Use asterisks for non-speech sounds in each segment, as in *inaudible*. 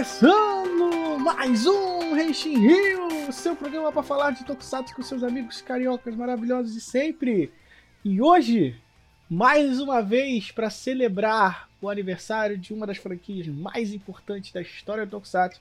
começando mais um Reixin Rio, seu programa para falar de Tokusatsu com seus amigos cariocas maravilhosos de sempre. E hoje, mais uma vez, para celebrar o aniversário de uma das franquias mais importantes da história do Tokusatsu,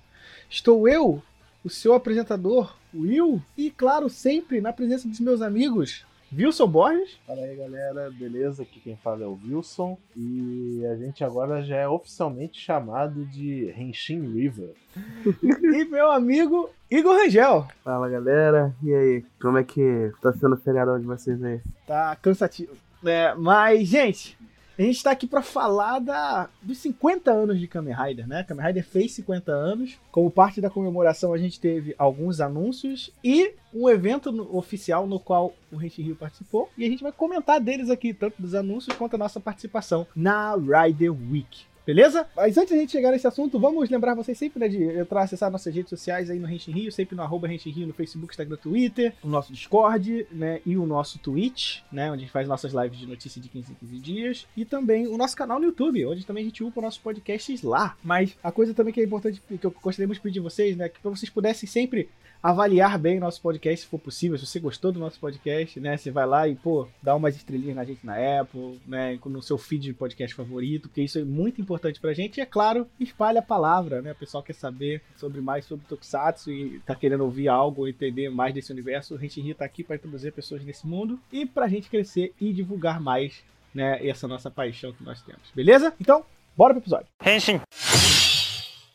estou eu, o seu apresentador, Will, e claro, sempre na presença dos meus amigos, Wilson Borges. Fala aí galera, beleza? Aqui quem fala é o Wilson e a gente agora já é oficialmente chamado de Henshin River. *laughs* e meu amigo Igor Rangel. Fala galera, e aí? Como é que tá sendo o feriadão de vocês aí? Tá cansativo. É, mas, gente, a gente está aqui para falar da, dos 50 anos de Kamen Rider, né? Kamen Rider fez 50 anos. Como parte da comemoração, a gente teve alguns anúncios e um evento no, oficial no qual o Rente Rio participou. E a gente vai comentar deles aqui, tanto dos anúncios quanto a nossa participação na Rider Week. Beleza? Mas antes de a gente chegar nesse assunto, vamos lembrar vocês sempre né, de entrar, acessar nossas redes sociais aí no Renshin Rio, sempre no arroba Renshin Rio no Facebook, Instagram, Twitter, o nosso Discord, né, e o nosso Twitch, né, onde a gente faz nossas lives de notícia de 15 em 15 dias, e também o nosso canal no YouTube, onde também a gente upa nossos podcasts lá. Mas a coisa também que é importante, que eu gostaria de pedir vocês, né, que vocês pudessem sempre avaliar bem o nosso podcast, se for possível. Se você gostou do nosso podcast, né? Você vai lá e, pô, dá umas estrelinhas na gente na Apple, né? No seu feed de podcast favorito, porque isso é muito importante pra gente. E, é claro, espalha a palavra, né? O pessoal quer saber sobre mais sobre Tokusatsu e tá querendo ouvir algo, entender mais desse universo. A gente tá aqui para introduzir pessoas nesse mundo e pra gente crescer e divulgar mais, né? Essa nossa paixão que nós temos. Beleza? Então, bora pro episódio. Henshin.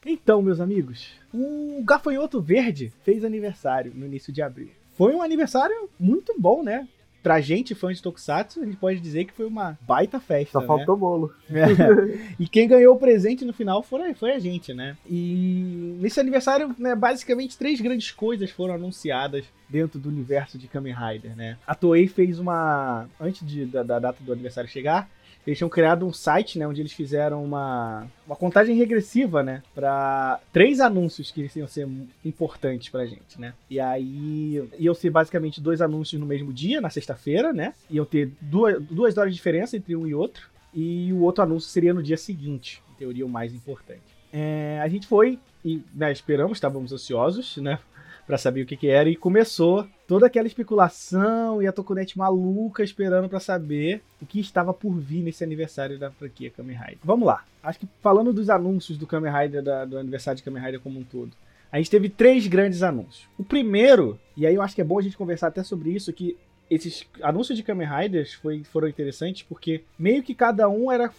Então, meus amigos, o Gafanhoto Verde fez aniversário no início de abril. Foi um aniversário muito bom, né? Pra gente, fã de Tokusatsu, a gente pode dizer que foi uma baita festa. Só né? faltou bolo. *laughs* É. E quem ganhou o presente no final foi, foi a gente, né? E nesse aniversário, né, basicamente três grandes coisas foram anunciadas dentro do universo de Kamen Rider, né? A Toei fez uma. Antes de, da, da data do aniversário chegar, eles tinham criado um site, né, onde eles fizeram uma, uma contagem regressiva, né, para três anúncios que iam ser importantes pra gente, né. E aí iam ser basicamente dois anúncios no mesmo dia, na sexta-feira, né. Iam ter duas, duas horas de diferença entre um e outro. E o outro anúncio seria no dia seguinte, em teoria o mais importante. É, a gente foi e né, esperamos, estávamos ansiosos, né, para saber o que, que era e começou toda aquela especulação e a Tokunet maluca esperando para saber o que estava por vir nesse aniversário da franquia Kamen Rider. Vamos lá. Acho que falando dos anúncios do Kamen Rider da, do aniversário de Kamen Rider como um todo, a gente teve três grandes anúncios. O primeiro, e aí eu acho que é bom a gente conversar até sobre isso, que esses anúncios de Kamen Riders foi, foram interessantes porque meio que cada um era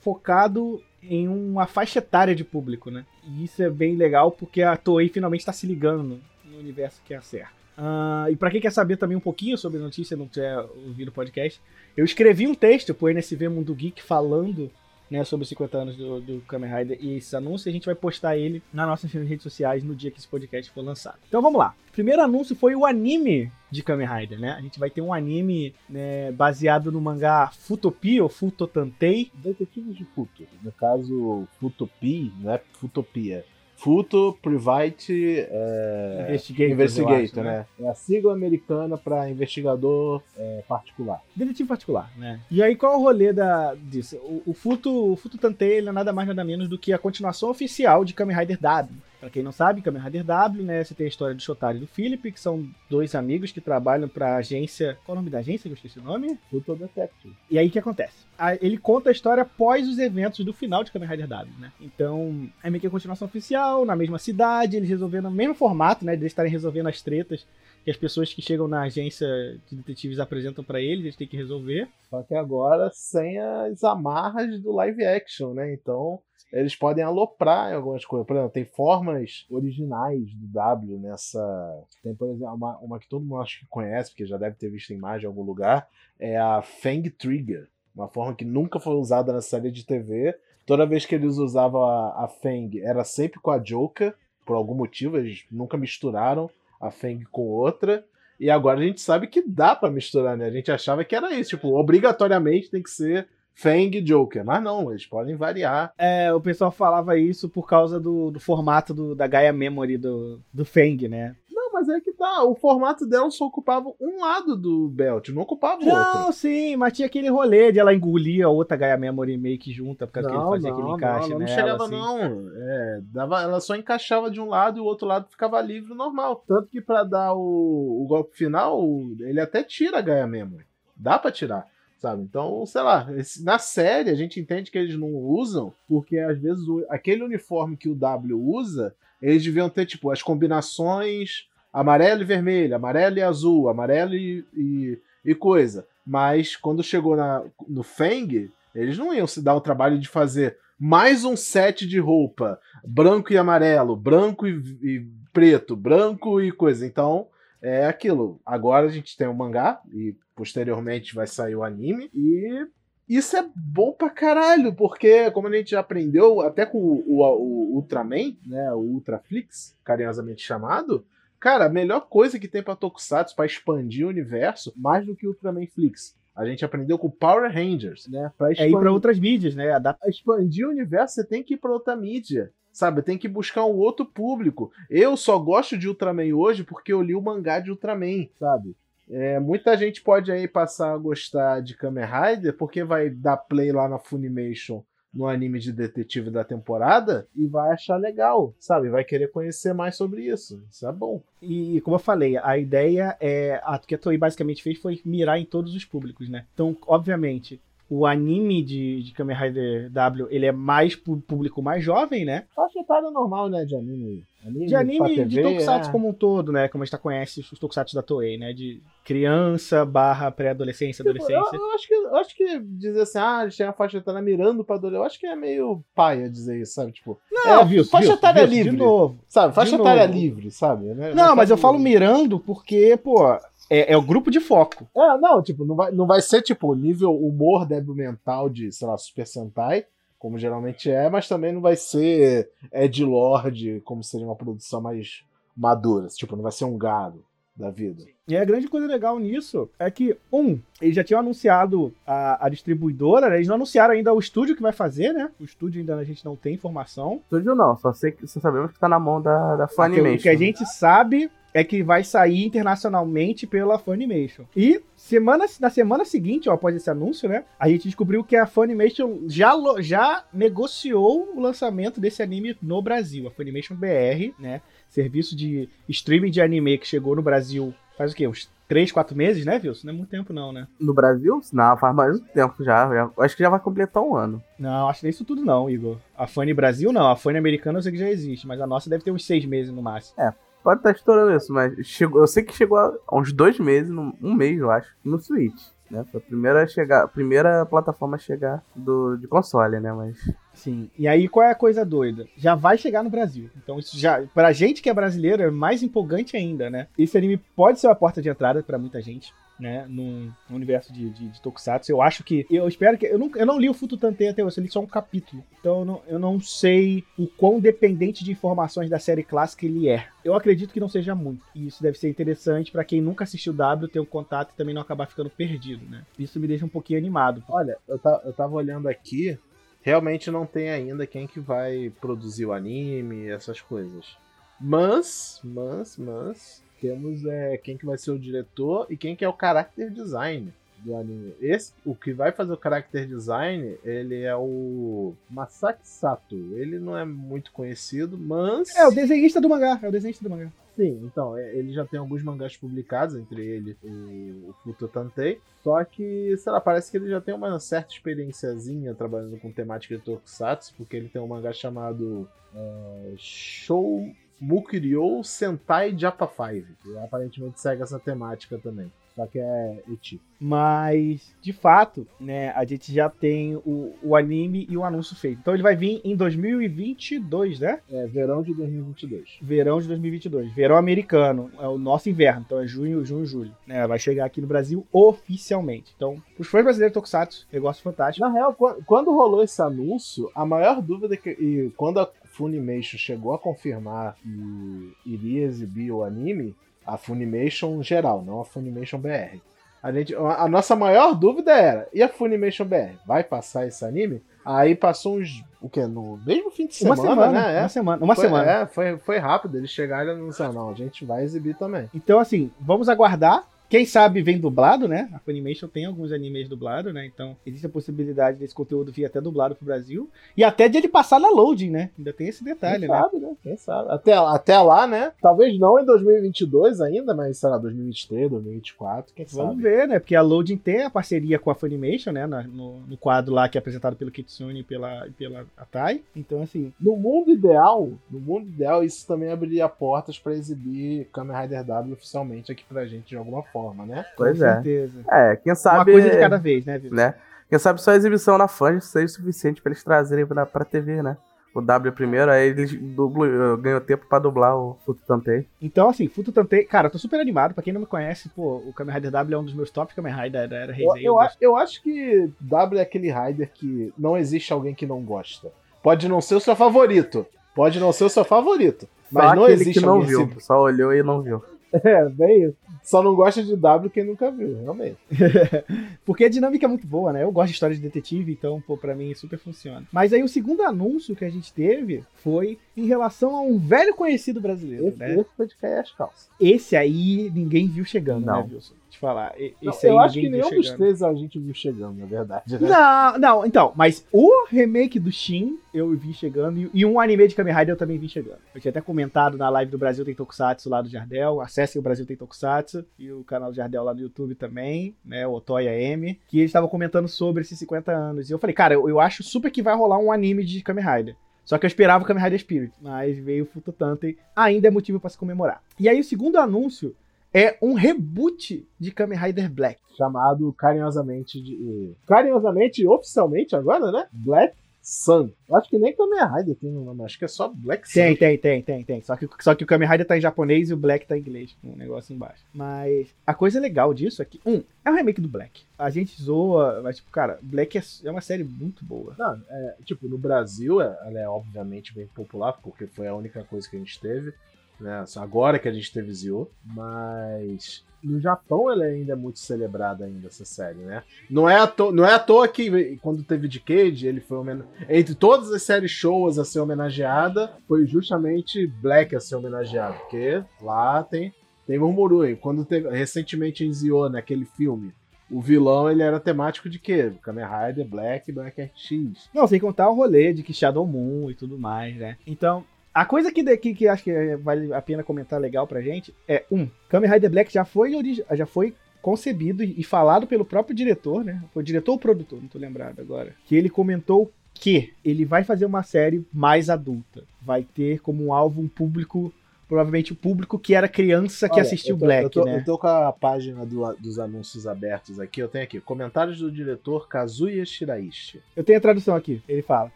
focado em uma faixa etária de público, né? E isso é bem legal porque a Toei finalmente está se ligando no universo que certo. Uh, e para quem quer saber também um pouquinho sobre a notícia, não tiver ouvido o podcast, eu escrevi um texto pro NSV Mundo Geek falando né, sobre os 50 anos do, do Kamen Rider e esse anúncio, a gente vai postar ele nas nossas redes sociais no dia que esse podcast for lançado. Então vamos lá. Primeiro anúncio foi o anime de Kamen Rider, né? A gente vai ter um anime né, baseado no mangá Futopi ou Futotantei. Detetives de Futo. No caso, Futopi, não é Futopia. Futo Private é, Investigator, Investigator acho, né? É a sigla americana para investigador é, particular. Detetive particular, né? E aí, qual é o rolê da, disso? O, o Futo, o Futo Tantei ele é nada mais nada menos do que a continuação oficial de Kamen Rider W. Pra quem não sabe, Kamen Rider W, né? Você tem a história do Shotari e do Philip, que são dois amigos que trabalham pra agência. Qual é o nome da agência? Eu esqueci o nome. Futo Detective. E aí o que acontece? Ele conta a história após os eventos do final de Kamen Rider W, né? Então, é meio que a continuação oficial, na mesma cidade, eles resolvendo o mesmo formato, né? De eles estarem resolvendo as tretas que as pessoas que chegam na agência de detetives apresentam pra eles, eles têm que resolver. Só que agora sem as amarras do live action, né? Então eles podem aloprar em algumas coisas. Por exemplo, tem formas originais do W nessa. Tem, por exemplo, uma, uma que todo mundo acho que conhece, porque já deve ter visto em imagem em algum lugar, é a Fang Trigger. Uma forma que nunca foi usada na série de TV. Toda vez que eles usavam a, a Fang, era sempre com a Joker, por algum motivo, eles nunca misturaram a Fang com outra. E agora a gente sabe que dá pra misturar, né? A gente achava que era isso, tipo, obrigatoriamente tem que ser Fang e Joker. Mas não, eles podem variar. É, o pessoal falava isso por causa do, do formato do- da Gaia Memory do, do Fang, né? Não, mas é que tá. O formato dela só ocupava um lado do belt, não ocupava o Não, outro. sim, mas tinha aquele rolê de ela engolir a outra Gaia Memory meio que junta, por causa que ele Não, fazia não, aquele não, encaixe não nela, chegava assim. não. É, dava, ela só encaixava de um lado e o outro lado ficava livre normal. Tanto que pra dar o, o golpe final, ele até tira a Gaia Memory. Dá pra tirar. Sabe? Então, sei lá, esse- na série a gente entende que eles não usam, porque às vezes o- aquele uniforme que o W usa, eles deviam ter, tipo, as combinações amarelo e vermelho, amarelo e azul, amarelo e, e, e coisa. Mas quando chegou na, no Fang, eles não iam se dar o trabalho de fazer mais um set de roupa, branco e amarelo, branco e, e preto, branco e coisa. Então, é aquilo. Agora a gente tem o mangá e posteriormente vai sair o anime e isso é bom pra caralho, porque como a gente já aprendeu até com o, o- o Ultraman, né, o Ultraflix, carinhosamente chamado, cara, a melhor coisa que tem pra Tokusatsu pra expandir o universo, mais do que o Ultraman Flix. A gente aprendeu com Power Rangers, né? Pra É ir expandir- pra outras mídias, né? Adap- expandir o universo, você tem que ir pra outra mídia. Sabe, tem que buscar um outro público. Eu só gosto de Ultraman hoje porque eu li o mangá de Ultraman, sabe? É, muita gente pode aí passar a gostar de Kamen Rider porque vai dar play lá na Funimation no anime de detetive da temporada e vai achar legal, sabe? Vai querer conhecer mais sobre isso. Isso é bom. E, como eu falei, a ideia é. A que a Toei basicamente fez foi mirar em todos os públicos, né? Então, obviamente, o anime de, de Kamen Rider W ele é mais pro público mais jovem, né? Faixa etária normal, né, de anime. De anime de TV, Tokusatsu é. como um todo, né? Como a gente tá conhece os Tokusatsu da Toei, né? De criança barra pré-adolescência, Tipo, adolescência. Eu, eu acho que, eu acho que dizer assim, ah, eles têm a faixa etária mirando pra adolescente, eu acho que é meio paia dizer isso, sabe? Tipo, Não, é, viu? faixa viu, etária viu, livre. De novo. sabe? Faixa de etária livre, sabe? Né? Não, mas eu falo mirando porque, pô, é, é o grupo de foco. É, não, tipo, não vai, não vai ser tipo nível humor débil mental de, sei lá, Super Sentai, como geralmente é, mas também não vai ser Ed Lord, como seria uma produção mais madura. Tipo, não vai ser um gado da vida. E a grande coisa legal nisso é que, um, eles já tinham anunciado a, a distribuidora, né? Eles não anunciaram ainda o estúdio que vai fazer, né? O estúdio ainda a gente não tem informação. Estúdio não, só sei que só sabemos que tá na mão da, da Funimation. O que a gente sabe é que vai sair internacionalmente pela Funimation. E semana, na semana seguinte, ó, após esse anúncio, né? A gente descobriu que a Funimation já, já negociou o lançamento desse anime no Brasil. A Funimation BR, né? Serviço de streaming de anime que chegou no Brasil faz o quê? Uns 3, 4 meses, né, Wilson? Não é muito tempo, não, né? No Brasil? Não, faz mais um tempo já, já. Acho que já vai completar um ano. Não, acho que é isso tudo, não, Igor. A Funny Brasil, não. A Funny americana eu sei que já existe, mas a nossa deve ter uns 6 meses no máximo. Pode estar estourando isso, mas chegou, eu sei que chegou há uns dois meses, um mês, eu acho, no Switch. Né? Foi a primeira, a chegar, a primeira plataforma a chegar do, de console, né? Mas. Sim. E aí, qual é a coisa doida? Já vai chegar no Brasil. Então, isso já, pra gente que é brasileiro, é mais empolgante ainda, né? Esse anime pode ser uma porta de entrada pra muita gente, né? No, universo de, de, de Tokusatsu. Eu acho que. Eu espero que. Eu não, eu não li o Futo Tantei até hoje, eu li só um capítulo. Então, eu não, eu não sei o quão dependente de informações da série clássica ele é. Eu acredito que não seja muito. E isso deve ser interessante pra quem nunca assistiu W ter um contato e também não acabar ficando perdido, né? Isso me deixa um pouquinho animado. Olha, eu, ta- eu tava olhando aqui, realmente não tem ainda quem que vai produzir o anime, essas coisas. Mas, mas, mas, temos é, quem que vai ser o diretor e quem que é o character design do anime. Esse, o que vai fazer o character design, ele é o Masaki Sato. Ele não é muito conhecido, mas... É, o desenhista do mangá. É o desenhista do mangá. Sim, então, é, ele já tem alguns mangás publicados, entre ele o, o Futo Tantei. Só que, sei lá, parece que ele já tem uma certa experienciazinha trabalhando com temática de Tokusatsu, porque ele tem um mangá chamado é, Show Mukiryo Sentai Japa 5, que aparentemente segue essa temática também. Só que é eti. Mas, de fato, né, a gente já tem o, o anime e o anúncio feito. Então ele vai vir em 2022, né? É verão de 2022. Verão de 2022. Verão americano. É o nosso inverno. Então é junho, junho, julho. Né? Vai chegar aqui no Brasil oficialmente. Então, os fãs brasileiros Tokusatsu, negócio fantástico. Na real, qu- quando rolou esse anúncio, a maior dúvida que. E quando a Funimation chegou a confirmar que iria exibir o anime, a Funimation geral, não a Funimation BR. A, gente, a nossa maior dúvida era: e a Funimation BR? Vai passar esse anime? Aí passou uns. O quê? No mesmo fim de Uma semana, semana, né? É. uma semana, uma foi, semana. É, foi, foi rápido. Eles chegaram e anunciaram, não, a gente vai exibir também. Então, assim, vamos aguardar. Quem sabe vem dublado, né? A Funimation tem alguns animes dublados, né? Então, existe a possibilidade desse conteúdo vir até dublado pro Brasil. E até de ele passar na loading, né? Ainda tem esse detalhe, Quem né? sabe, né? Quem sabe. Até, até lá, né? Talvez não em 2022 ainda, mas sei lá, 2023, 2024, quem Vamos sabe. ver, né? Porque a Loading tem a parceria com a Funimation, né? No, no quadro lá que é apresentado pelo Kitsune e pela, pela Atai. Então, assim, No mundo ideal, no mundo ideal, isso também abriria portas pra exibir Kamen Rider W oficialmente aqui pra gente de alguma forma, né? Pois com é. certeza. É, quem sabe. Uma coisa de cada vez, né, Vitor? né? Quem sabe só a exibição na Fã seja o suficiente pra eles trazerem pra, pra TV, né? O W primeiro, aí eles dublam, ganham tempo pra dublar o Futo Tantei. Então, assim, Futo Tantei, cara, eu tô super animado. Pra quem não me conhece, pô, o Kamen Rider W é um dos meus top Kamen Rider da era Eu, Heisei. eu, acho- eu acho que W é aquele Rider que não existe alguém que não gosta. Pode não ser o seu favorito. Pode não ser o seu favorito. Mas Só não existe que não alguém viu. assim- Só olhou e não viu. *laughs* É, bem isso. Só não gosta de W quem nunca viu, realmente. *laughs* Porque a dinâmica é muito boa, né? Eu gosto de história de detetive, então, pô, pra mim super funciona. Mas aí o segundo anúncio que a gente teve foi em relação a um velho conhecido brasileiro, Esse, né? esse foi de cair as calças. Esse aí ninguém viu chegando, Não. né, Wilson? Te falar. E- Não, Esse aí eu acho que nenhum dos três a gente viu chegando, na verdade. né? Não, não, então, mas o remake do Shin eu vi chegando e, e um anime de Kamen Rider eu também vi chegando. Eu tinha até comentado na live do Brasil Tem Tokusatsu lá do Jardel, acessem o Brasil Tem Tokusatsu e o canal Jardel lá no YouTube também, né, o Otoya M, que eles estavam comentando sobre esses 50 anos. E eu falei, cara, eu, eu acho super que vai rolar um anime de Kamen Rider. Só que eu esperava o Kamen Rider Spirit, mas veio o Fututante, ainda é motivo pra se comemorar. E aí o segundo anúncio é um reboot de Kamen Rider Black. Chamado carinhosamente de. Carinhosamente, oficialmente agora, né? Black Sun. Eu acho que nem Kamen Rider tem no nome, acho que é só Black Sun. Tem, tem, tem, tem, tem. Só que, só que o Kamen Rider tá em japonês e o Black tá em inglês, com um negócio embaixo. Mas a coisa legal disso é que, um, é um remake do Black. A gente zoa, mas, tipo, cara, Black é, é uma série muito boa. Não, é, tipo, no Brasil é- ela é obviamente bem popular, porque foi a única coisa que a gente teve, né? Agora que a gente teve Zio, mas no Japão ela ainda é muito celebrada ainda, essa série, né? Não é à toa, não é à toa que quando teve Decade, ele foi homen... entre todas as séries shows a ser homenageada, foi justamente Black a ser homenageado, porque lá tem tem murmuru. Quando teve recentemente em Zio, naquele filme, o vilão ele era temático de quê? Kamen Rider, Black, Black RX. Não, sem contar o rolê de que Shadow Moon e tudo mais, né? Então, a coisa que, que, que acho que é- vale a pena comentar legal pra gente é, um, Kamen Rider Black já foi, já foi concebido e falado pelo próprio diretor, né? Foi o diretor ou produtor, não tô lembrado agora. Que ele comentou que ele vai fazer uma série mais adulta. Vai ter como um alvo um público, provavelmente o público que era criança que Olha, assistiu tô, Black, eu tô, né? Eu tô com a página do- dos anúncios abertos aqui. Eu tenho aqui comentários do diretor Kazuya Shiraishi. Eu tenho a tradução aqui. Ele fala: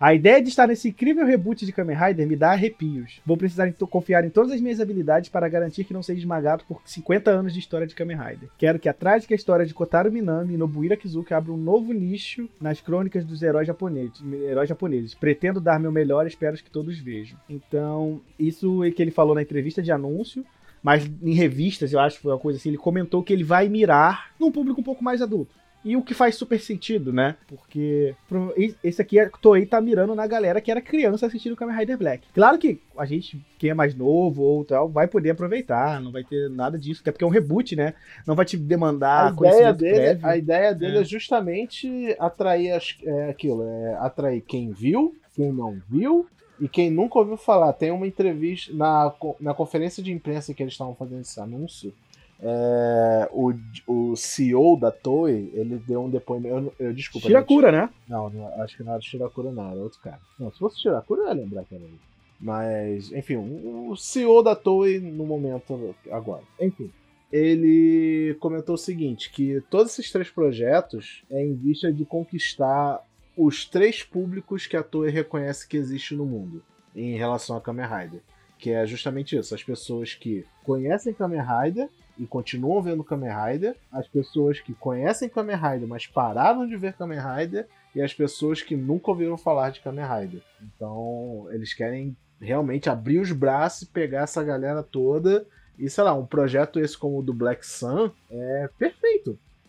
A ideia de estar nesse incrível reboot de Kamen Rider me dá arrepios. Vou precisar confiar em todas as minhas habilidades para garantir que não seja esmagado por 50 anos de história de Kamen Rider. Quero que a trágica história de Kotaro Minami e Nobuhira Kizuki abra um novo nicho nas crônicas dos heróis japoneses. Heróis japoneses. Pretendo dar meu melhor e espero que todos vejam. Então, isso é que ele falou na entrevista de anúncio. Mas em revistas, eu acho que foi uma coisa assim, ele comentou que ele vai mirar num público um pouco mais adulto. E o que faz super sentido, né? Porque pro- esse aqui, a Toei tá mirando na galera que era criança assistindo Kamen Rider Black. Claro que a gente, quem é mais novo ou tal, vai poder aproveitar, não vai ter nada disso, até porque é um reboot, né? Não vai te demandar a ideia dele, prévio. a ideia dele É. é, justamente atrair as- é, aquilo, é atrair quem viu, quem não viu e quem nunca ouviu falar. Tem uma entrevista na, na conferência de imprensa que eles estavam fazendo esse anúncio. É, o, o CEO da Toei, ele deu um depoimento. Eu, eu desculpa. Shirakura, né? Não, não, acho que não era Shirakura, não, era outro cara. Não, se fosse Shirakura, eu ia lembrar que era ele. Mas, enfim, o CEO da Toei no momento agora. Enfim, ele comentou o seguinte: que todos esses três projetos é em vista de conquistar os três públicos que a Toei reconhece que existe no mundo em relação a Kamen Rider. Que é justamente isso: as pessoas que conhecem Kamen Rider e continuam vendo Kamen Rider, as pessoas que conhecem Kamen Rider, mas pararam de ver Kamen Rider, e as pessoas que nunca ouviram falar de Kamen Rider. Então, eles querem realmente abrir os braços e pegar essa galera toda. E sei lá, um projeto esse como o do Black Sun é perfeito.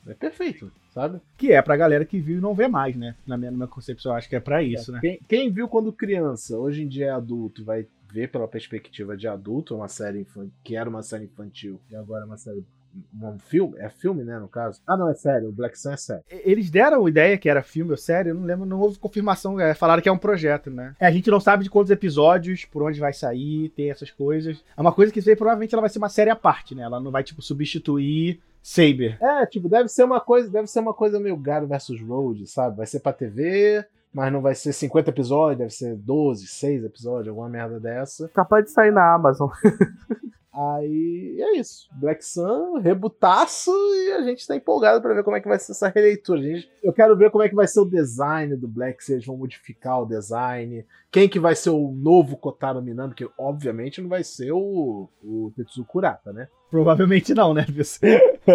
É perfeito, sabe? Que é pra galera que viu e não vê mais, né? Na minha, na minha concepção, eu acho que é pra isso, né? Quem, quem viu quando criança, hoje em dia é adulto, vai ver pela perspectiva de adulto uma série que era uma série infantil e agora é uma série. Um filme? É filme, né, no caso? Ah, não, é sério. O Black Sun é sério. Eles deram ideia que era filme ou série, eu não lembro, não houve confirmação, é, falaram que é um projeto, né? É, a gente não sabe de quantos episódios, por onde vai sair, tem essas coisas. É uma coisa que provavelmente ela vai ser uma série à parte, né? Ela não vai, tipo, substituir Saber. É, tipo, deve ser uma coisa, deve ser uma coisa meio Garo versus Road, sabe? Vai ser pra TV, mas não vai ser 50 episódios, deve ser 12, 6 episódios, alguma merda dessa. Capaz de sair na Amazon. *laughs* Aí é isso. Black Sun, rebutaço, e a gente tá empolgado pra ver como é que vai ser essa releitura. Gente, eu quero ver como é que vai ser o design do Black, se eles vão modificar o design. Quem que vai ser o novo Kotaro Minami, que obviamente não vai ser o, o Tetsuo Kurata, né? Provavelmente não, né? *laughs*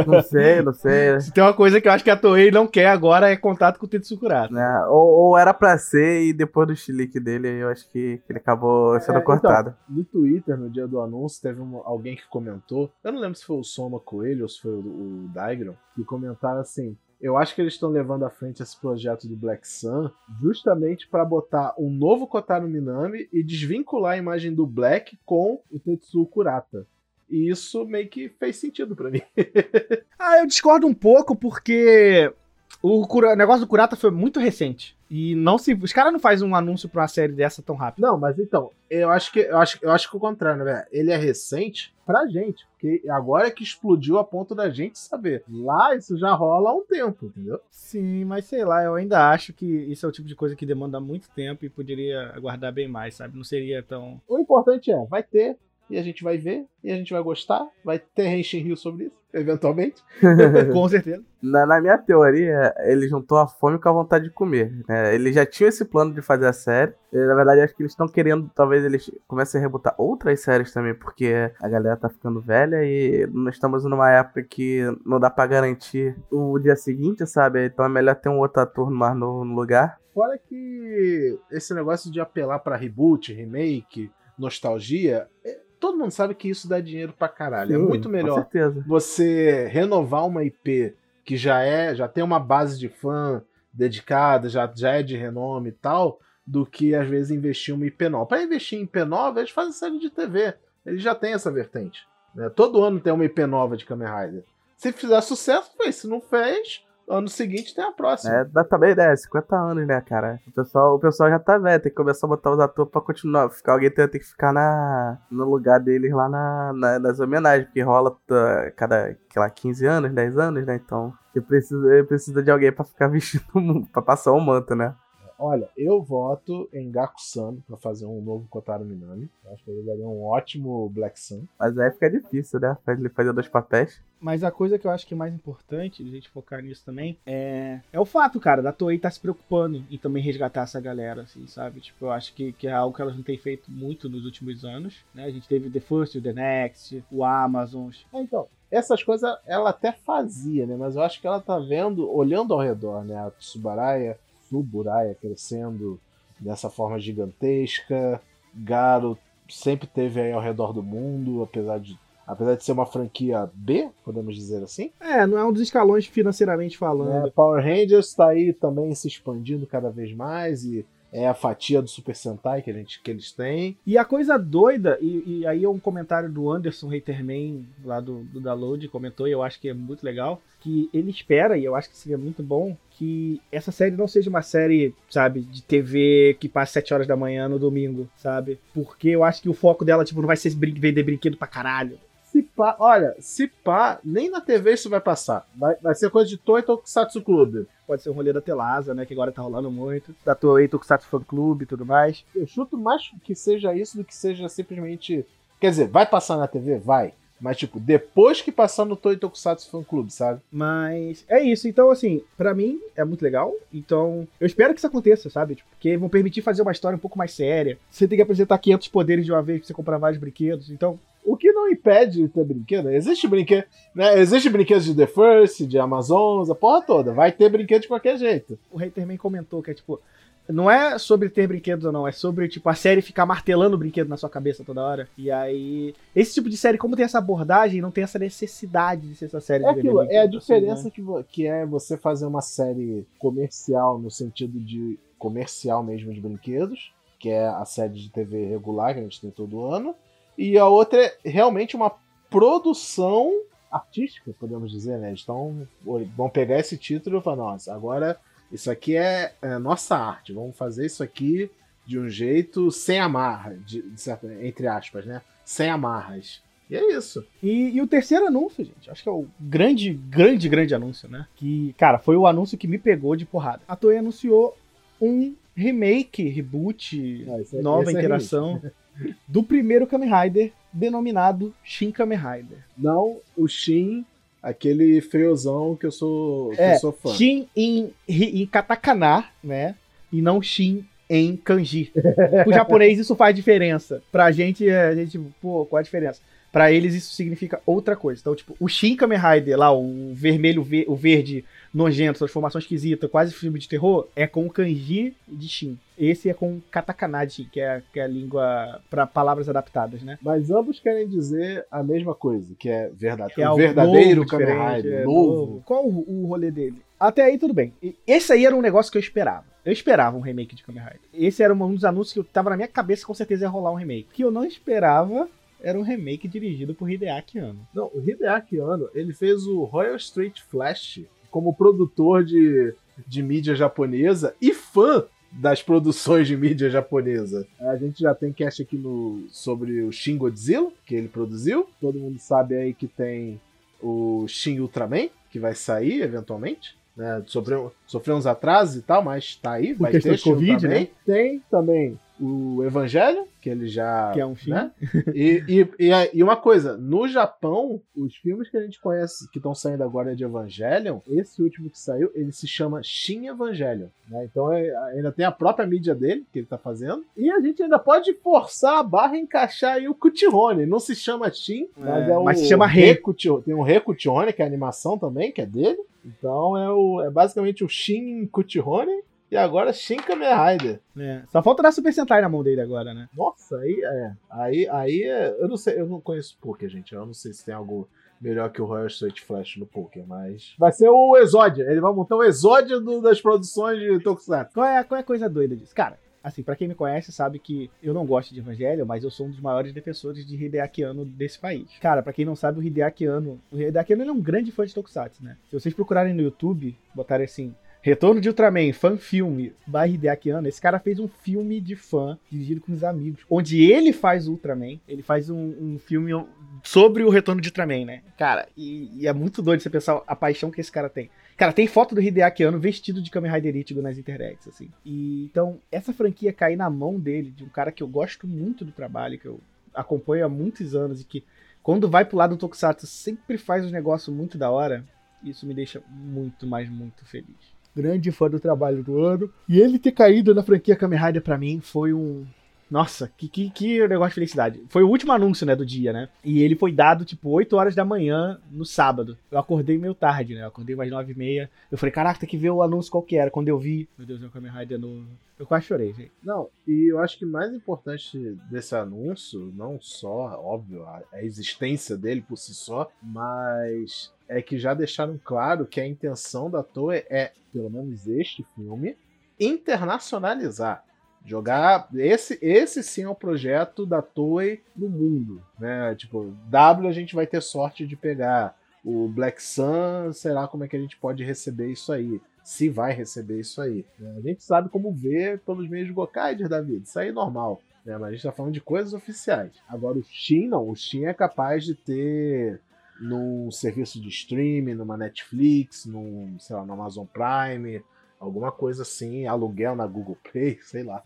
Não sei, não sei. Se tem uma coisa que eu acho que a Toei não quer agora é contato com o Tetsu Kurata. Né? Ou, ou era pra ser, e depois do chilique dele, eu acho que, ele acabou sendo É, cortado. No Twitter, no dia do anúncio, teve alguém que comentou. Eu não lembro se foi o Soma Coelho ou se foi o, o Daigron, que comentaram assim. Eu acho que eles estão levando à frente esse projeto do Black Sun justamente para botar um novo Kotaro Minami e desvincular a imagem do Black com o Tetsuo Kurata. E isso meio que fez sentido para mim. *laughs* Ah, eu discordo um pouco porque o, Kura- o negócio do Kurata foi muito recente. E não se. Os caras não fazem um anúncio pra uma série dessa tão rápido. Não, mas então, eu acho que eu acho, eu acho que o contrário, né? velho? Ele é recente pra gente, porque agora é que explodiu a ponto da gente saber. Lá isso já rola há um tempo, entendeu? Sim, mas sei lá, eu ainda acho que isso é o tipo de coisa que demanda muito tempo e poderia aguardar bem mais, sabe? Não seria tão. O importante é, vai ter, e a gente vai ver, e a gente vai gostar, vai ter Henshin Rio sobre isso, eventualmente. *laughs* Com certeza. Na, na minha teoria, ele juntou a fome com a vontade de comer. Né? Ele já tinha esse plano de fazer a série. E, na verdade, acho que eles estão querendo, talvez eles comecem a rebutar outras séries também, porque a galera tá ficando velha e nós estamos numa época que não dá pra garantir o dia seguinte, sabe? Então é melhor ter um outro ator mais novo no lugar. Fora que esse negócio de apelar pra reboot, remake, nostalgia, é- todo mundo sabe que isso dá dinheiro pra caralho. é Sim, muito Com melhor você renovar uma IP que já é, já tem uma base de fã dedicada, já, já é de renome e tal, do que às vezes investir uma IP nova. Para investir em IP nova, eles fazem série de TV. Eles já têm essa vertente. né? Todo ano tem uma IP nova de Kamen Rider. Se fizer sucesso, fez. Se não fez, ano seguinte tem a próxima. É, dá também ideia, 50 anos, né, cara? O pessoal, o pessoal já tá velho, tem que começar a botar os atores pra continuar. Ficar, alguém tem, tem que ficar na, no lugar deles lá na, na- nas homenagens, porque rola tá, cada, sei lá, 15 anos, 10 anos, né? Então, você precisa, precisa de alguém pra ficar *laughs* vestindo, um- pra passar o manto, né? Olha, eu voto em Gaku-san pra fazer um novo Kotaro Minami. Eu acho que ele daria um ótimo Black Sun. Mas aí fica difícil, né? Pra ele fazer dois papéis. Mas a coisa que eu acho que é mais importante, a gente focar nisso também, é, é o fato, cara, da Toei tá se preocupando em também resgatar essa galera, assim, sabe? Tipo, eu acho que, que é algo que elas não têm feito muito nos últimos anos, né? A gente teve o The First, o The Next, o Amazon. É, então, essas coisas ela até fazia, né? Mas eu acho que ela tá vendo, olhando ao redor, né? A Tsubaraya, Tsuburaya crescendo dessa forma gigantesca. Garo sempre teve aí ao redor do mundo, apesar de, apesar de ser uma franquia B, podemos dizer assim. É, não é um dos escalões financeiramente falando. né? Power Rangers tá aí também se expandindo cada vez mais e é a fatia do Super Sentai que, a gente, que eles têm. E a coisa doida, e, e aí é um comentário do Anderson Haterman, lá do, do Download, comentou, e eu acho que é muito legal, que ele espera, e eu acho que seria muito bom, que essa série não seja uma série, sabe, de TV que passa 7 horas da manhã no domingo, sabe? Porque eu acho que o foco dela, tipo, não vai ser brin- vender brinquedo pra caralho. Se pá, olha, se pá, nem na TV isso vai passar. Vai, vai ser coisa de Toei Tokusatsu Club. Pode ser um rolê da Telasa, né, que agora tá rolando muito, da Toei Tokusatsu Fan Club e tudo mais. Eu chuto mais que seja isso do que seja simplesmente. Quer dizer, vai passar na TV? Vai. Mas, tipo, depois que passar no Toei Tokusatsu Fan Club, sabe? Mas é isso. Então, assim, pra mim é muito legal. Então, eu espero que isso aconteça, sabe? Tipo, porque vão permitir fazer uma história um pouco mais séria. Você tem que apresentar 500 poderes de uma vez pra você comprar vários brinquedos. Então, O que não impede de ter brinquedo. Existe brinquedo. Né? Existe brinquedos de The First, de Amazons, a porra toda. Vai ter brinquedo de qualquer jeito. o Haterman comentou que é tipo. não é sobre ter brinquedos ou não, é sobre, tipo, a série ficar martelando o brinquedo na sua cabeça toda hora. E aí, esse tipo de série, como tem essa abordagem, não tem essa necessidade de ser essa série É, de aquilo, brinquedo, é a assim, diferença né? que, vo- que é você fazer uma série comercial no sentido de comercial mesmo de brinquedos, que é a série de TV regular que a gente tem todo ano, e a outra é realmente uma produção artística, podemos dizer, né? Então, vão pegar esse título e falar, nossa, agora isso aqui é, é nossa arte, vamos fazer isso aqui de um jeito sem amarra, de, de certa- entre aspas, né? Sem amarras. E é isso. E, e o terceiro anúncio, gente, acho que é o grande, grande, grande anúncio, né? Que, cara, foi o anúncio que me pegou de porrada. A Toei anunciou um remake, reboot, Ah, é- nova é interação *laughs* do primeiro Kamen Rider, denominado Shin Kamen Rider. Não o Shin, aquele feiozão que eu sou, que É, eu sou fã. Shin em, em katakana, né? E não Shin em kanji. Pro japonês isso faz diferença. Pra gente, é, a gente, pô, qual a diferença? Pra eles isso significa outra coisa. Então, tipo, o Shin Kamen Rider lá, o vermelho, ve- o verde nojento, transformação esquisita, quase filme de terror, é com o kanji de Shin. Esse é com katakana de Shin, que é, que é a língua pra palavras adaptadas, né? Mas ambos querem dizer a mesma coisa, que é verdade. Que é o verdadeiro novo, Kamen Rider, é, novo. Qual o, o rolê dele? Até aí tudo bem. Esse aí era um negócio que eu esperava. Eu esperava um remake de Kamen Rider. Esse era um dos anúncios que eu tava na minha cabeça que com certeza ia rolar um remake. O que eu não esperava era um remake dirigido por Hideaki Anno. Não, o Hideaki Anno, ele fez o Royal Street Flash como produtor de, de mídia japonesa e fã das produções de mídia japonesa. A gente já tem cast aqui no, sobre o Shin Godzilla, que ele produziu. Todo mundo sabe aí que tem o Shin Ultraman, que vai sair eventualmente. Né? Sofreu, sofreu uns atrasos e tal, mas tá aí. Vai ter Covid, Ultraman. né? Tem também o Evangelho, que ele já. Que é um Shin. né? E, e, e, e uma coisa, no Japão, os filmes que a gente conhece, que estão saindo agora de Evangelion, esse último que saiu, ele se chama Shin Evangelion. Né? Então é- ainda tem a própria mídia dele, que ele tá fazendo. E a gente ainda pode forçar a barra e encaixar aí o Kuchihone. Não se chama Shin, mas É, é, o mas se chama Rei. Kuchihone. Tem um Rei Kuchihone, que é a animação também, que é dele. Então é, o, é basicamente o Shin Kuchihone. E agora Shin Kamen Rider. É, Só falta dar Super Sentai na mão dele agora, né? Nossa, aí é. Aí, aí é. Eu não sei, eu não conheço Poker, gente. Eu não sei se tem algo melhor que o Royal Street Flash no Poker, mas. Vai ser o Exódio. Ele vai montar o Exódio do- das produções de Tokusatsu. Qual é, qual é a coisa doida disso? Cara, assim, pra quem me conhece sabe que eu não gosto de Evangelho, mas eu sou um dos maiores defensores de Hideaki desse país. Cara, pra quem não sabe, o Hideaki o Hideaki Anno é um grande fã de Tokusatsu, né? Se vocês procurarem no YouTube, botarem assim, Retorno de Ultraman, fã filme, by Hideaki esse cara fez um filme de fã, dirigido com os amigos, onde ele faz o Ultraman, ele faz um, um filme sobre o Retorno de Ultraman, né? Cara, e, e é muito doido você pensar a paixão que esse cara tem. Cara, tem foto do Hideaki Anno vestido de Kamen Rider Ichigo nas internets, assim. E, então, essa franquia cair na mão dele, de um cara que eu gosto muito do trabalho, que eu acompanho há muitos anos e que, quando vai pro lado do Tokusatsu, sempre faz um negócio muito da hora, isso me deixa muito, mas muito feliz. Grande fã do trabalho do ano. E ele ter caído na franquia Kamen Rider pra mim foi um... Nossa, que, que, que negócio de felicidade. Foi o último anúncio, né, do dia, né? E ele foi dado, tipo, 8 horas da manhã no sábado. Eu acordei meio tarde, né? Eu acordei mais 9 e meia. Eu falei, caraca, tem que ver o anúncio qual que era. Quando eu vi, meu Deus, é o Kamen Rider novo. Eu quase chorei, gente. Não, e eu acho que mais importante desse anúncio, não só, óbvio, a, a existência dele por si só, mas é que já deixaram claro que a intenção da Toei é, pelo menos este filme, internacionalizar. Jogar. Esse, esse sim é o projeto da Toei no mundo. Né? Tipo, W a gente vai ter sorte de pegar. O Black Sun, será como é que a gente pode receber isso aí? Se vai receber isso aí. né? A gente sabe como ver pelos meios de Gokaider da vida. Isso aí é normal. Né? Mas a gente tá falando de coisas oficiais. Agora, o Shin não. O Shin é capaz de ter num serviço de streaming, numa Netflix, num, sei lá, no Amazon Prime, alguma coisa assim, aluguel na Google Play, *laughs* sei lá,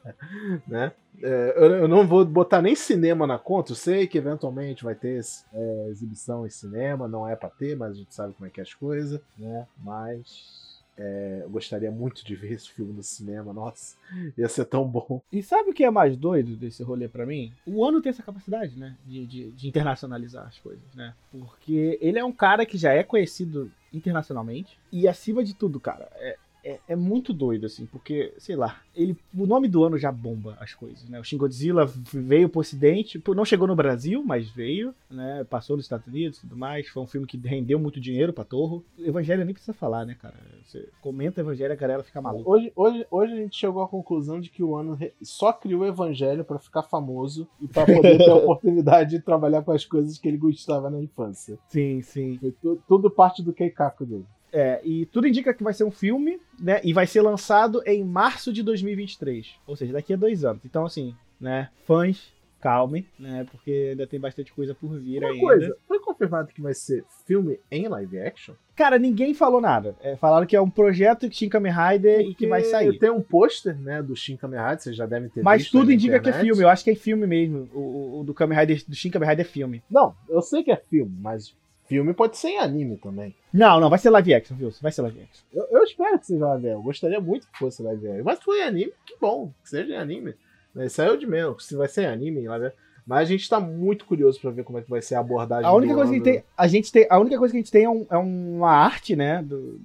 né? É, eu, não vou botar nem cinema na conta, eu sei que eventualmente vai ter é, exibição em cinema, não é pra ter, mas a gente sabe como é que é as coisas, né? Mas é, eu gostaria muito de ver esse filme no cinema, nossa, ia ser tão bom. E sabe o que é mais doido desse rolê pra mim? O ano tem essa capacidade, né? De, de, de internacionalizar as coisas, né? Porque ele é um cara que já é conhecido internacionalmente. E acima de tudo, cara, é, é, é muito doido, assim, porque, sei lá, ele, o nome do ano já bomba as coisas, né? O Shin Godzilla veio pro ocidente, não chegou no Brasil, mas veio, né? Passou nos Estados Unidos e tudo mais. Foi um filme que rendeu muito dinheiro pra Torro. Evangelho nem precisa falar, né, cara? Você comenta Evangelho, a galera fica maluca. Hoje, hoje, hoje a gente chegou à conclusão de que o ano só criou o Evangelho para ficar famoso e para poder ter a *laughs* oportunidade de trabalhar com as coisas que ele gostava na infância. Sim, sim. Foi tu, tudo parte do Keikaku dele. É, e tudo indica que vai ser um filme, né? E vai ser lançado em março de 2023. Ou seja, daqui a dois anos. Então, assim, né? Fãs, calmem, né? Porque ainda tem bastante coisa por vir Uma ainda. coisa, foi confirmado que vai ser filme em live action? Cara, ninguém falou nada. É, falaram que é um projeto de Shin Kamen Rider e que vai sair. Tem um pôster, né, do Shin Kamen Rider, vocês já devem ter Mas visto tudo aí na indica que é internet. filme. Eu acho que é filme mesmo. O, o- o do Kamen Rider, do Shin Kamen Rider é filme. Não, eu sei que é filme, mas filme pode ser em anime também. Não, não, vai ser live action, viu? Vai ser live action. Eu, eu espero que seja live action. Eu gostaria muito que fosse live action. Mas se for em anime, que bom. Que seja em anime. Isso aí é de menos. Se vai ser em anime, em live action. Mas a gente tá muito curioso pra ver como é que vai ser a abordagem A única do coisa que a gente tem, a gente tem, a única coisa que a gente tem é, um- é uma arte, né, do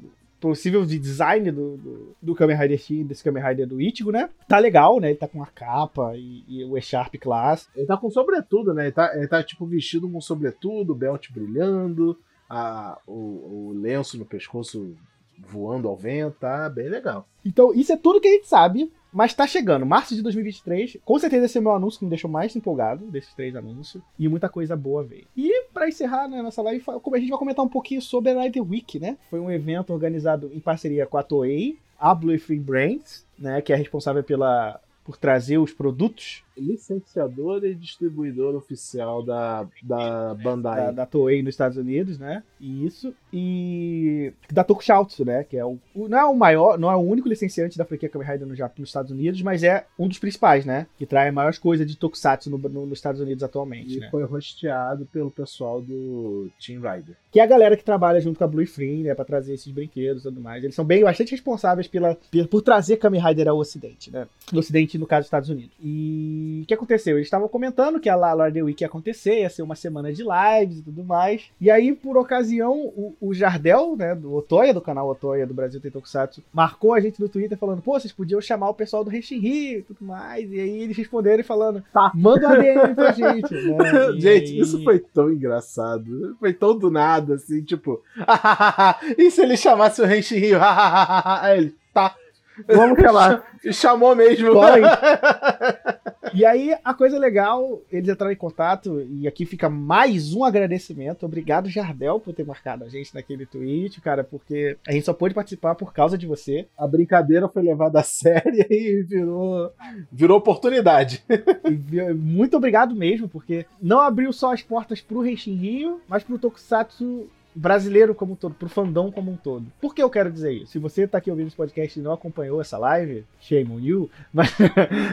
possível de design do, do, do Kamen Rider X, desse Kamen Rider do Ichigo, né? Tá legal, né? Ele tá com a capa e, e o E-Sharp Class. Ele tá com sobretudo, né? Ele tá, ele tá tipo vestido com sobretudo, belt brilhando, a, o, o lenço no pescoço voando ao vento, tá bem legal. Então, isso é tudo que a gente sabe, mas tá chegando. Março de 2023. Com certeza esse é o meu anúncio que me deixou mais empolgado desses três anúncios. E muita coisa boa veio. E pra encerrar né, nossa live, a gente vai comentar um pouquinho sobre a Rider Week, né? Foi um evento organizado em parceria com a Toei, a Blue Free Brands, né? Que é responsável pela, por trazer os produtos Licenciador e distribuidor oficial da, da Bandai. da, da Toei nos Estados Unidos, né? Isso. E da Tokusatsu, né? Que é o, não é o maior, não é o único licenciante da franquia Kamen Rider no Japão, nos Estados Unidos, mas é um dos principais, né? Que traz a maior coisa de Tokusatsu no- no- nos Estados Unidos atualmente, E né? foi rosteado pelo pessoal do Team Rider. Que é a galera que trabalha junto com a Blue Free, né? Pra trazer esses brinquedos e tudo mais. Eles são bem bastante responsáveis pela- por trazer Kamen Rider ao Ocidente, né? No Ocidente, no caso dos Estados Unidos. E o que aconteceu? Eles estavam comentando que a Rider Week ia acontecer, ia ser uma semana de lives e tudo mais. E aí, por ocasião, o, o Jardel, né? Do Otoya, do canal Otoya do Brasil Tem Tokusatsu, marcou a gente no Twitter falando: pô, vocês podiam chamar o pessoal do Renshin Rio e tudo mais. E aí eles responderam falando: tá, manda um ADM pra *laughs* gente. né? E Gente, aí- isso foi tão engraçado. Foi tão do nada, assim, tipo. *laughs* e se ele chamasse o Renchi Rio? *laughs* Ele, tá. Vamos chamar. E chamou mesmo. Aí. E aí, a coisa legal, eles entraram em contato, e aqui fica mais um agradecimento. Obrigado, Jardel, por ter marcado a gente naquele tweet, cara, porque a gente só pôde participar por causa de você. A brincadeira foi levada a *laughs* sério e virou, virou oportunidade. E muito obrigado mesmo, porque não abriu só as portas pro Renshin Rio, mas pro Tokusatsu brasileiro como um todo, pro fandom como um todo. Por que eu quero dizer isso? Se você tá aqui ouvindo esse podcast e não acompanhou essa live, shame on you, *laughs* mas,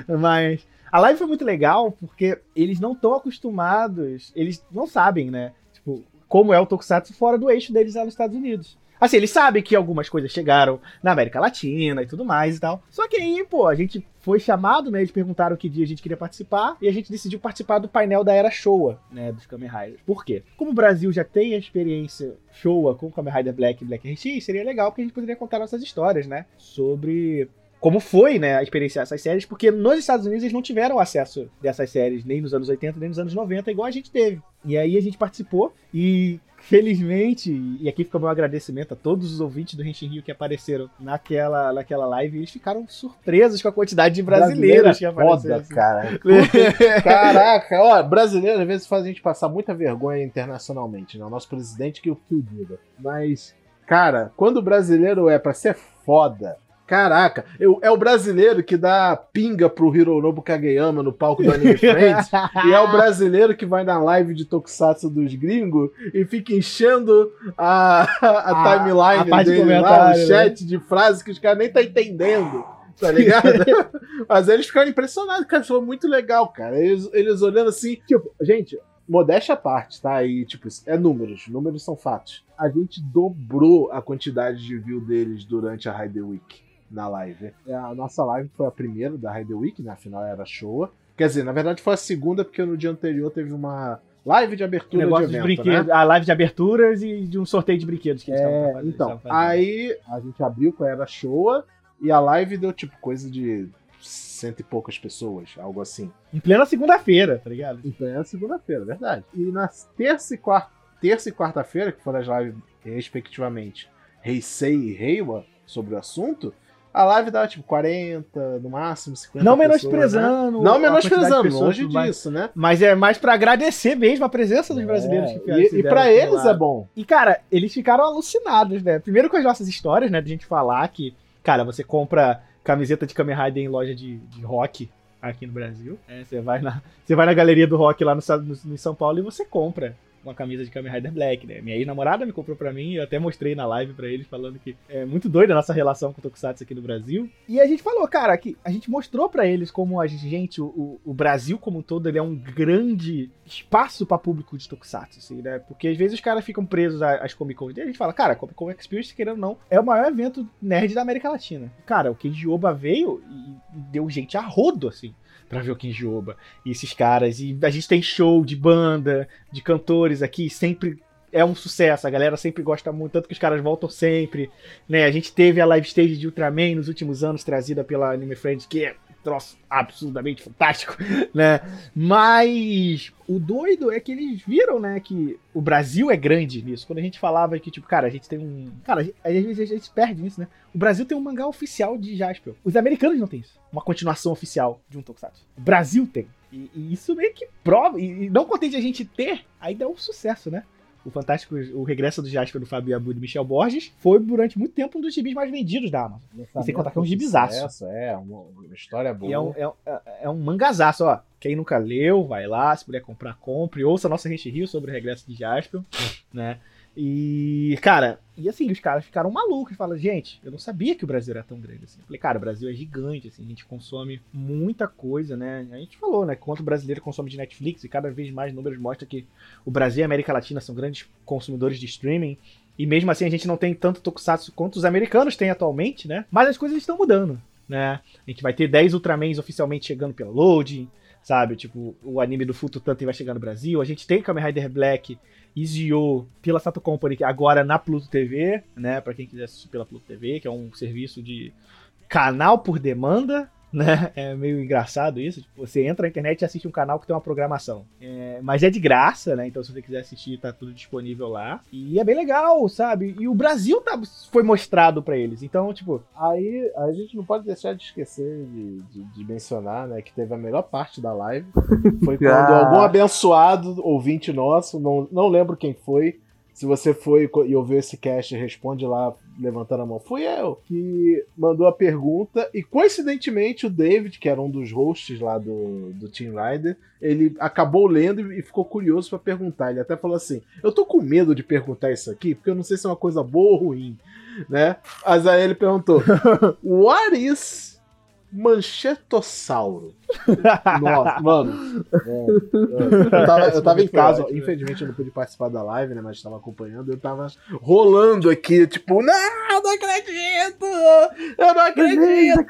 mas a live foi muito legal porque eles não estão acostumados, eles não sabem, né? Tipo, como é o Tokusatsu fora do eixo deles lá nos Estados Unidos. Assim, eles sabem que algumas coisas chegaram na América Latina e tudo mais e tal. Só que aí, pô, a gente foi chamado, né? Eles perguntaram que dia a gente queria participar e a gente decidiu participar do painel da era Showa, né? Dos Kamen Riders. Por quê? Como o Brasil já tem a experiência Showa com Kamen Rider Black e Black RX, seria legal porque a gente poderia contar nossas histórias, né? Sobre como foi, né, a experienciar essas séries, porque nos Estados Unidos eles não tiveram acesso dessas séries nem nos anos 80, nem nos anos 90, igual a gente teve. E aí a gente participou e felizmente, e aqui fica o meu agradecimento a todos os ouvintes do Renshin Rio que apareceram naquela, naquela live, eles ficaram surpresos com a quantidade de brasileiros que apareceram. foda, cara. Puta- *laughs* Caraca, ó, brasileiro às vezes faz a gente passar muita vergonha internacionalmente, né? O nosso presidente que o diga. Mas, cara, quando o brasileiro é pra ser foda, caraca, eu- é o brasileiro que dá pinga pro Hironobu Kageyama no palco do Anime Friends. *laughs* E é o brasileiro que vai na live de Tokusatsu dos gringos e fica enchendo a, a, A- timeline a parte de dele lá, o né? chat de frases que os caras nem tá entendendo. Tá ligado? *laughs* Mas eles ficaram impressionados, cara. Foi muito legal, cara. Eles, eles olhando assim, tipo, gente, modéstia à parte, tá? E, tipo, é números. Números são fatos. A gente dobrou a quantidade de view deles durante a Rider Week na live. É, A nossa live foi a primeira da Rider Week, na final era Showa. Quer dizer, na verdade foi a segunda, porque no dia anterior teve uma Live de abertura negócio de de evento, brinquedos, né? a live de aberturas e de um sorteio de brinquedos que eles estavam É, fazendo- então, aí a gente abriu com a Era Showa e a live deu tipo coisa de cento e poucas pessoas, algo assim. Em plena segunda-feira, tá ligado? Então é a segunda-feira, verdade. E na terça e quarta, terça e quarta-feira, que foram as lives, respectivamente, Heisei e Reiwa, sobre o assunto, a live dava tipo 40, no máximo 50 Não pessoas, menosprezando. né? Não menosprezando, pessoas, longe tudo mais. disso, né? Mas é mais pra agradecer mesmo a presença dos brasileiros É, que e, e fizeram pra aquilo eles é bom. E, cara, eles ficaram alucinados, né? Primeiro com as nossas histórias, né? De gente falar que, cara, você compra camiseta de Kamen Rider em loja de, de rock aqui no Brasil. É, você, vai na, você vai na galeria do rock lá no, no- no São Paulo e você compra uma camisa de Kamen Rider Black, né? Minha ex-namorada me comprou pra mim eu até mostrei na live pra eles, falando que é muito doida a nossa relação com o Tokusatsu aqui no Brasil. E a gente falou, cara, que a gente mostrou pra eles como a gente, o, o Brasil como um todo, ele é um grande espaço pra público de Tokusatsu, assim, né? Porque às vezes os caras ficam presos às Comic Con. E a gente fala, cara, Comic Con Experience, querendo ou não, é o maior evento nerd da América Latina. Cara, o Kenji Oba veio e deu gente a rodo, assim, pra ver o Kenji Oba. E esses caras. E a gente tem show de banda, de cantores aqui, sempre é um sucesso. A galera sempre gosta muito, tanto que os caras voltam sempre. Né? A gente teve a live stage de Ultraman nos últimos anos, trazida pela Anime Friends, que é troço absurdamente fantástico, *laughs* né? Mas o doido é que eles viram, né, que o Brasil é grande nisso. Quando a gente falava que, tipo, cara, a gente tem um. Cara, às vezes a gente perde nisso, né? O Brasil tem um mangá oficial de Jaspion. Os americanos não têm isso. Uma continuação oficial de um Tokusatsu. O Brasil tem. E, e isso meio que prova. E, e não contente a gente ter, ainda é um sucesso, né? O Fantástico, o regresso do Jasper do Fábio Yabu e do Michel Borges foi durante muito tempo um dos gibis mais vendidos da Amazon. E sem contar que é um gibizaço. Sucesso, É, uma, uma história boa. E é um, é, é um mangazaço, ó. Quem nunca leu, vai lá, se puder comprar, compre. Ouça a nossa Gente Rio sobre o regresso de Jasper, né? E, cara, e assim, os caras ficaram malucos. Falam, gente, eu não sabia que o Brasil era tão grande assim. Eu falei, cara, o Brasil é gigante, assim, a gente consome muita coisa, né? A gente falou, né? Quanto o brasileiro consome de Netflix, e cada vez mais números mostram que o Brasil e a América Latina são grandes consumidores de streaming. E mesmo assim a gente não tem tanto tokusatsu quanto os americanos têm atualmente, né? Mas as coisas estão mudando, né? A gente vai ter 10 Ultramans oficialmente chegando pela Loading, sabe? Tipo, o anime do Futo Tanto vai chegar no Brasil. A gente tem Kamen Rider Black e Zio pela Sato Company agora na Pluto TV, né? Pra quem quiser assistir pela Pluto TV, que é um serviço de canal por demanda, né? É meio engraçado isso. Tipo, você entra na internet e assiste um canal que tem uma programação. É, mas é de graça, né? Então se você quiser assistir, tá tudo disponível lá. E é bem legal, sabe? E o Brasil tá, foi mostrado pra eles. Então, tipo, Aí a gente não pode deixar de esquecer de, de- de mencionar, né, que teve a melhor parte da live. Foi *laughs* quando Ah. algum abençoado ouvinte nosso, não, não lembro quem foi. Se você foi e ouviu esse cast, responde lá levantando a mão. Fui eu que mandou a pergunta. E coincidentemente o David, que era um dos hosts lá do, do Team Rider, ele acabou lendo e ficou curioso pra perguntar. Ele até falou assim: Eu tô com medo de perguntar isso aqui, porque eu não sei se é uma coisa boa ou ruim, né? Mas aí ele perguntou: *laughs* What is Manchetossauro? *laughs* Nossa, mano. é, é, eu tava, eu tava em casa, infelizmente eu não pude participar da live, né? Mas estava acompanhando. Eu tava rolando aqui, tipo, não, não acredito! Eu não acredito!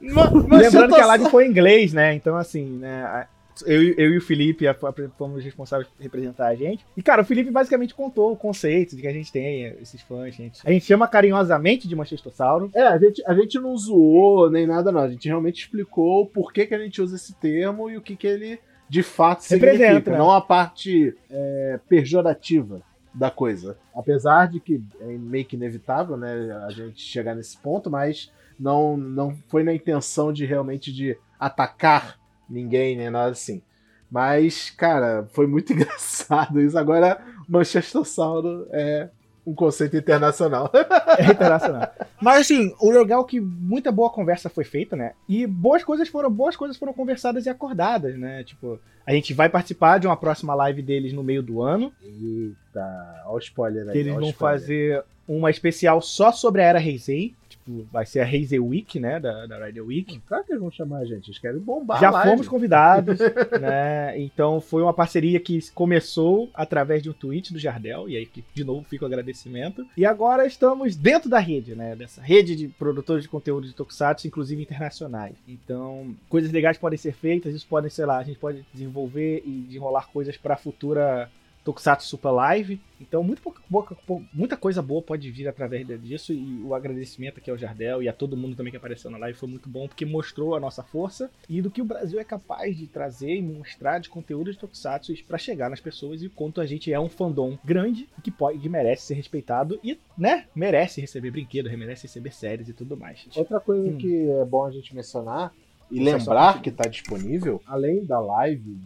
Lembrando que a live foi em inglês, né? Então, assim, né? A- Eu, eu e o Felipe a- a- fomos responsáveis por representar a gente. E, cara, o Felipe basicamente contou o conceito de que a gente tem esses fãs. Gente. A gente chama carinhosamente de Manchestossauro. É, a gente, a gente não zoou nem nada, não. A gente realmente explicou por que, que a gente usa esse termo e o que, que ele de fato Representa, significa. né? Não a parte é, pejorativa da coisa. Apesar de que é meio que inevitável, né, a gente chegar nesse ponto, mas não, não foi na intenção de realmente de atacar ninguém, nem nada assim. Mas, cara, foi muito *laughs* engraçado isso. Agora, Manchestossauro é um conceito internacional. *laughs* É internacional. Mas assim, o legal é que muita boa conversa foi feita, né? E boas coisas foram boas coisas foram conversadas e acordadas, né? Tipo, a gente vai participar de uma próxima live deles no meio do ano. Eita, olha o spoiler aí. Que eles vão spoiler. fazer uma especial só sobre a Era Heisei. Tipo, vai ser a Razer Week, né? Da, da Rider Week. Claro que eles vão chamar a gente, eles querem bombar Já fomos convidados, *laughs* né? Então foi uma parceria que começou através de um tweet do Jardel, e aí que, de novo fica o agradecimento. E agora estamos dentro da rede, né? Dessa rede de produtores de conteúdo de Tokusatsu, inclusive internacionais. Então, coisas legais podem ser feitas, isso podem, sei lá, a gente pode desenvolver e desenrolar coisas para futura Tokusatsu Super Live. Então, muito pouca, pouca- pou- muita coisa boa pode vir através disso. E o agradecimento aqui ao Jardel e a todo mundo também que apareceu na live foi muito bom, porque mostrou a nossa força e do que o Brasil é capaz de trazer e mostrar de conteúdo de Tokusatsu para chegar nas pessoas e o quanto a gente é um fandom grande que pode que merece ser respeitado e, né, merece receber brinquedo, merece receber séries e tudo mais. Outra coisa Hum. que é bom a gente mencionar e lembrar que está disponível, além da live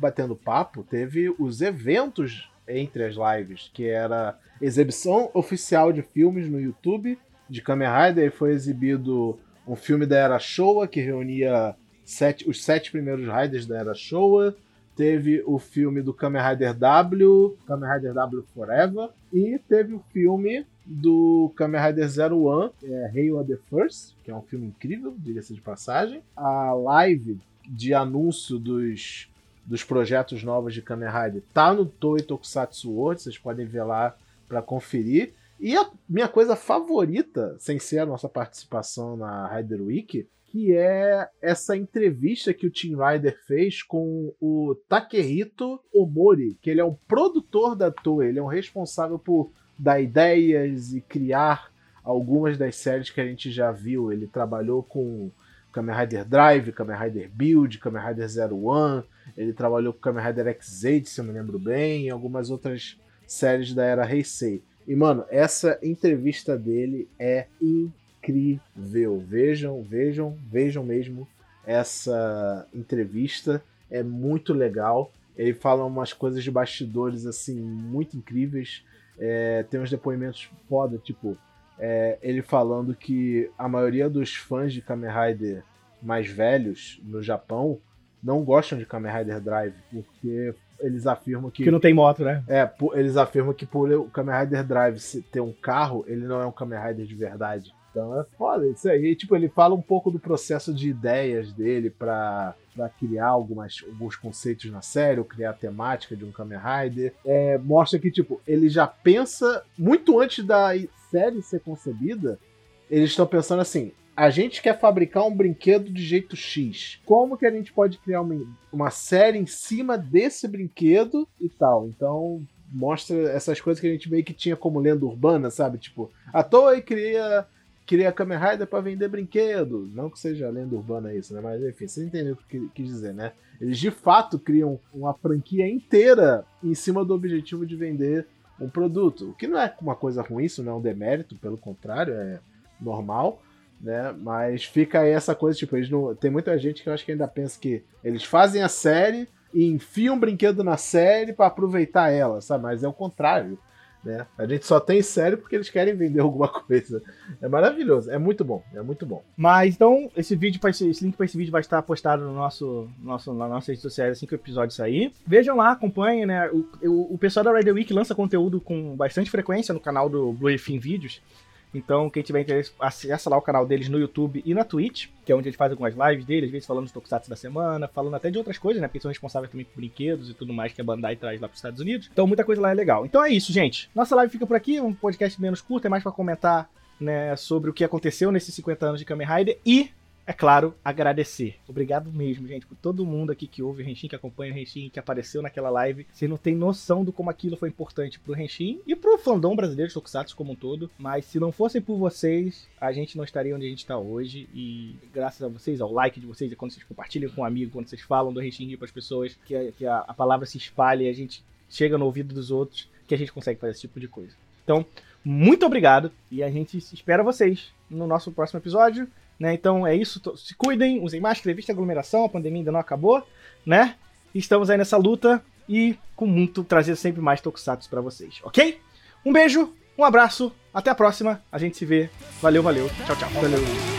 batendo papo, teve os eventos entre as lives, que era exibição oficial de filmes no YouTube de Kamen Rider, e foi exibido um filme da Era Showa que reunia sete- os sete primeiros Riders da Era Showa. Teve o filme do Kamen Rider W, Kamen Rider W Forever, e teve o filme do Kamen Rider Zero One, é, Hail the First, que é um filme incrível, diga-se de passagem. A live de anúncio dos, dos projetos novos de Kamen Rider tá no Toei Tokusatsu World, vocês podem ver lá para conferir. E a minha coisa favorita, sem ser a nossa participação na Rider Week, que é essa entrevista que o Team Rider fez com o Takehito Omori, que ele é um produtor da Toei, ele é um responsável por dar ideias e criar algumas das séries que a gente já viu. Ele trabalhou com Kamen Rider Drive, Kamen Rider Build, Kamen Rider Zero One, ele trabalhou com Kamen Rider X8, se eu me lembro bem, e algumas outras séries da era Heisei. E, mano, essa entrevista dele é incrível. Vejam, vejam, vejam mesmo essa entrevista. É muito legal. Ele fala umas coisas de bastidores, assim, muito incríveis. É, tem uns depoimentos foda, tipo, é, ele falando que a maioria dos fãs de Kamen Rider mais velhos no Japão não gostam de Kamen Rider Drive, porque eles afirmam que Que não tem moto, né? é, eles afirmam que por o Kamen Rider Drive ter um carro, ele não é um Kamen Rider de verdade. Então é foda isso aí. Tipo, ele fala um pouco do processo de ideias dele pra, pra criar algumas, alguns conceitos na série, ou criar a temática de um Kamen Rider. É, mostra que, tipo, ele já pensa muito antes da série ser concebida. Eles estão pensando assim: a gente quer fabricar um brinquedo de jeito X. Como que a gente pode criar uma, uma série em cima desse brinquedo e tal? Então mostra essas coisas que a gente meio que tinha como lenda urbana, sabe? Tipo, a Toei cria queria Kamen Rider pra vender brinquedo. Não que seja lenda urbana isso, né? Mas enfim, você entendeu o que quis dizer, né? Eles de fato criam uma franquia inteira em cima do objetivo de vender um produto. O que não é uma coisa ruim, isso não é um demérito, pelo contrário, é normal, né? Mas fica aí essa coisa, tipo, eles não... tem muita gente que eu acho que ainda pensa que eles fazem a série e enfiam um brinquedo na série pra aproveitar ela, sabe? Mas é o contrário. Né? A gente só tem série porque eles querem vender alguma *laughs* coisa. É maravilhoso, é muito bom, é muito bom. Mas então, esse vídeo, esse, link para esse vídeo vai estar postado no nosso, nosso, na nossa rede social assim que o episódio sair. Vejam lá, acompanhem, né? O, o, o pessoal da Rider Week lança conteúdo com bastante frequência no canal do Blue Fin Vídeos. Então, quem tiver interesse, acessa lá o canal deles no YouTube e na Twitch, que é onde eles fazem algumas lives deles, às vezes falando dos Tokusatsu da semana, falando até de outras coisas, né? Porque são responsáveis também por brinquedos e tudo mais que a Bandai traz lá para os Estados Unidos. Então, muita coisa lá é legal. Então é isso, gente. Nossa live fica por aqui, um podcast menos curto, é mais para comentar né, sobre o que aconteceu nesses 50 anos de Kamen Rider e, é claro, agradecer. Obrigado mesmo, gente, por todo mundo aqui que ouve o Henshin, que acompanha o Henshin, que apareceu naquela live. Vocês não têm noção do como aquilo foi importante pro Henshin e pro fandom brasileiro de Tokusatsu como um todo. Mas se não fossem por vocês, a gente não estaria onde a gente está hoje. E graças a vocês, ao like de vocês, e quando vocês compartilham com um amigo, quando vocês falam do Henshin para as pessoas, que, a, que a, a palavra se espalhe e a gente chega no ouvido dos outros, que a gente consegue fazer esse tipo de coisa. Então, muito obrigado e a gente espera vocês no nosso próximo episódio. Né? Então é isso, se cuidem, usem máscara, evite aglomeração, a pandemia ainda não acabou, né? Estamos aí nessa luta e com muito trazer sempre mais tokusatsu para vocês, ok? Um beijo, um abraço, até a próxima, a gente se vê. Valeu, valeu, tchau, tchau. Valeu.